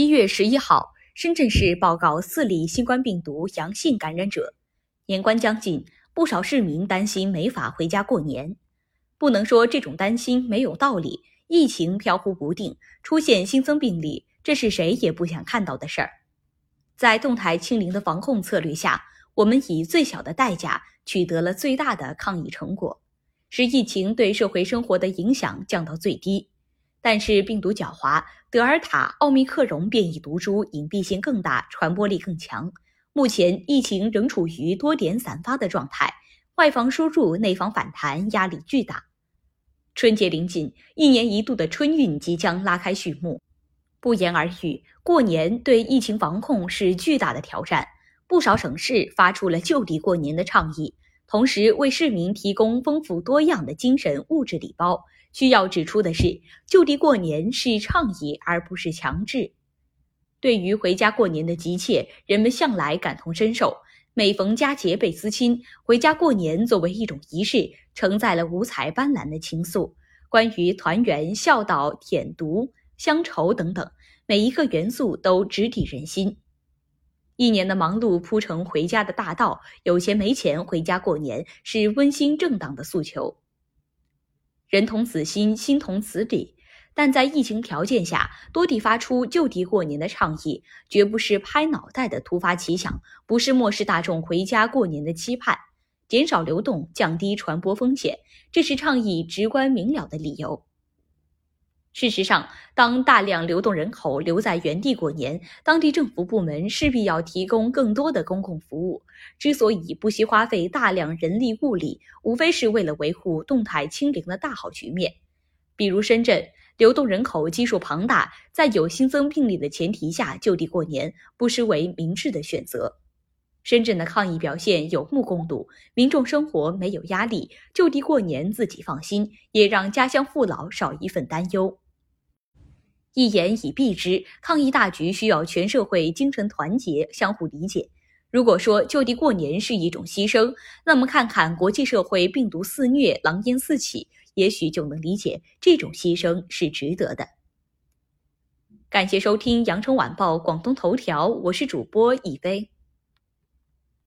一月十一号，深圳市报告四例新冠病毒阳性感染者。年关将近，不少市民担心没法回家过年。不能说这种担心没有道理。疫情飘忽不定，出现新增病例，这是谁也不想看到的事儿。在动态清零的防控策略下，我们以最小的代价取得了最大的抗疫成果，使疫情对社会生活的影响降到最低。但是病毒狡猾，德尔塔、奥密克戎变异毒株隐蔽性更大，传播力更强。目前疫情仍处于多点散发的状态，外防输入、内防反弹，压力巨大。春节临近，一年一度的春运即将拉开序幕。不言而喻，过年对疫情防控是巨大的挑战。不少省市发出了就地过年的倡议，同时为市民提供丰富多样的精神物质礼包。需要指出的是，就地过年是倡议而不是强制。对于回家过年的急切，人们向来感同身受。每逢佳节倍思亲，回家过年作为一种仪式，承载了五彩斑斓的情愫。关于团圆、孝道、舔犊、乡愁等等，每一个元素都直抵人心。一年的忙碌铺成回家的大道，有钱没钱回家过年是温馨正当的诉求。人同此心，心同此理。但在疫情条件下，多地发出就地过年的倡议，绝不是拍脑袋的突发奇想，不是漠视大众回家过年的期盼，减少流动，降低传播风险，这是倡议直观明了的理由。事实上，当大量流动人口留在原地过年，当地政府部门势必要提供更多的公共服务。之所以不惜花费大量人力物力，无非是为了维护动态清零的大好局面。比如深圳，流动人口基数庞大，在有新增病例的前提下就地过年，不失为明智的选择。深圳的抗疫表现有目共睹，民众生活没有压力，就地过年自己放心，也让家乡父老少一份担忧。一言以蔽之，抗疫大局需要全社会精神团结，相互理解。如果说就地过年是一种牺牲，那么看看国际社会病毒肆虐、狼烟四起，也许就能理解这种牺牲是值得的。感谢收听羊城晚报广东头条，我是主播以飞。